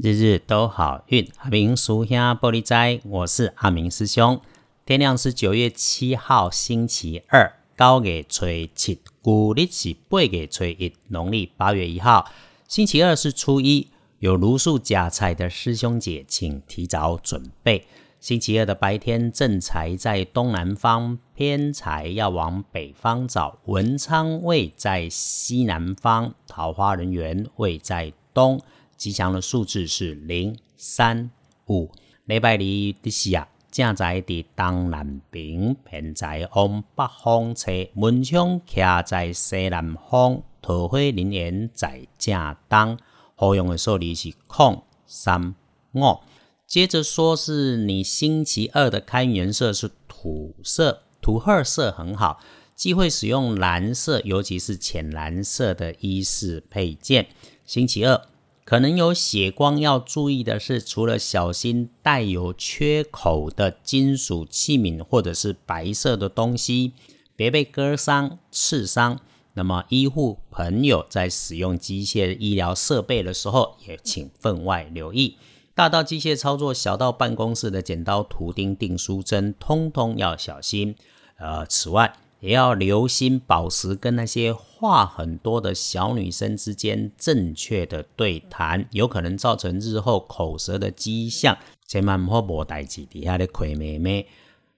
日日都好运，阿明属下玻璃斋，我是阿明师兄。天亮是九月七号，星期二，高月初七，古历是八月初一，农历八月一号，星期二是初一。有如数夹菜的师兄姐，请提早准备。星期二的白天，正财在东南方，偏财要往北方找。文昌位在西南方，桃花人缘位在东。吉祥的数字是零、三、五。礼拜二的时啊，正在伫东南边，偏在往北方吹，门窗徛在西南方，桃花人缘在正东。好用的数字是空、三、五。接着说是你星期二的开运色是土色，土褐色很好，忌讳使用蓝色，尤其是浅蓝色的衣饰配件。星期二。可能有血光，要注意的是，除了小心带有缺口的金属器皿或者是白色的东西，别被割伤、刺伤。那么，医护朋友在使用机械医疗设备的时候，也请分外留意。大到机械操作，小到办公室的剪刀、图钉、订书针，通通要小心。呃，此外。也要留心保持跟那些话很多的小女生之间正确的对谈，有可能造成日后口舌的迹象。千万不好无代志底下的亏妹妹。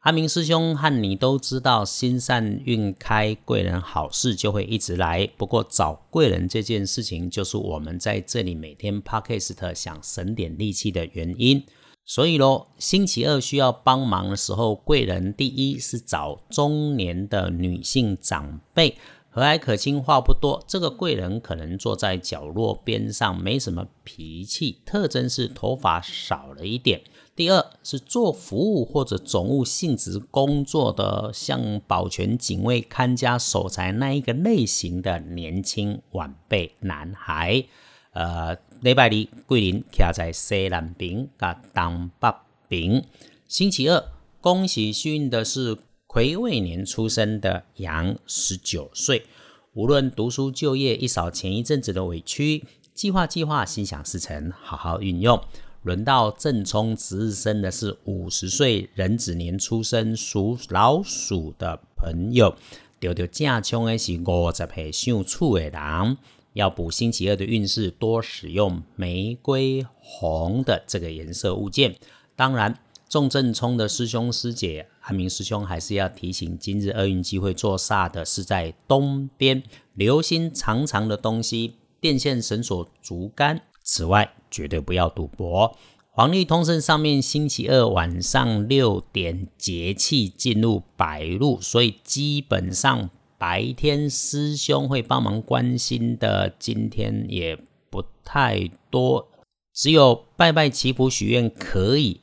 阿明师兄和你都知道，心善运开，贵人好事就会一直来。不过找贵人这件事情，就是我们在这里每天 podcast 想省点力气的原因。所以咯，星期二需要帮忙的时候，贵人第一是找中年的女性长辈，和蔼可亲，话不多。这个贵人可能坐在角落边上，没什么脾气，特征是头发少了一点。第二是做服务或者总务性质工作的，像保全、警卫、看家、守财那一个类型的年轻晚辈男孩。呃，礼拜二桂林徛在西南边，甲东北边。星期二，恭喜幸运的是癸未年出生的羊，十九岁。无论读书就业，一扫前一阵子的委屈，计划计划，心想事成，好好运用。轮到正冲值日生的是五十岁壬子年出生属老鼠的朋友，丢丢正冲的是五十岁属处的人。要补星期二的运势，多使用玫瑰红的这个颜色物件。当然，重正冲的师兄师姐，阿明师兄还是要提醒：今日厄运机会做煞的是在东边，留心长长的东西、电线、绳索、竹竿。此外，绝对不要赌博。黄历通胜上面，星期二晚上六点节气进入白露，所以基本上。白天师兄会帮忙关心的，今天也不太多，只有拜拜祈福许愿可以，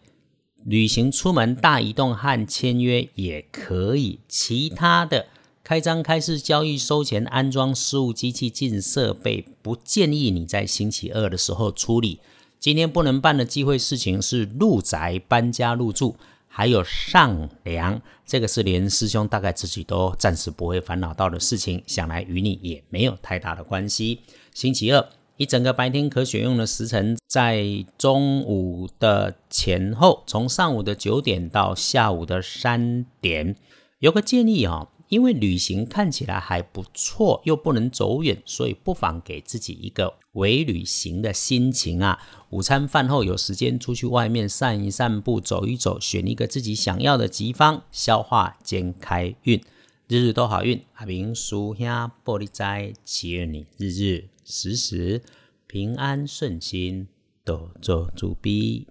旅行出门大移动和签约也可以，其他的开张开市交易收钱安装事务机器进设备，不建议你在星期二的时候处理。今天不能办的机会事情是入宅搬家入住。还有上梁，这个是连师兄大概自己都暂时不会烦恼到的事情，想来与你也没有太大的关系。星期二一整个白天可选用的时辰在中午的前后，从上午的九点到下午的三点。有个建议哦。因为旅行看起来还不错，又不能走远，所以不妨给自己一个伪旅行的心情啊！午餐饭后有时间出去外面散一散步、走一走，选一个自己想要的吉方，消化兼开运，日日都好运。阿明叔兄玻璃斋，祈愿你日日时时平安顺心，多做主逼。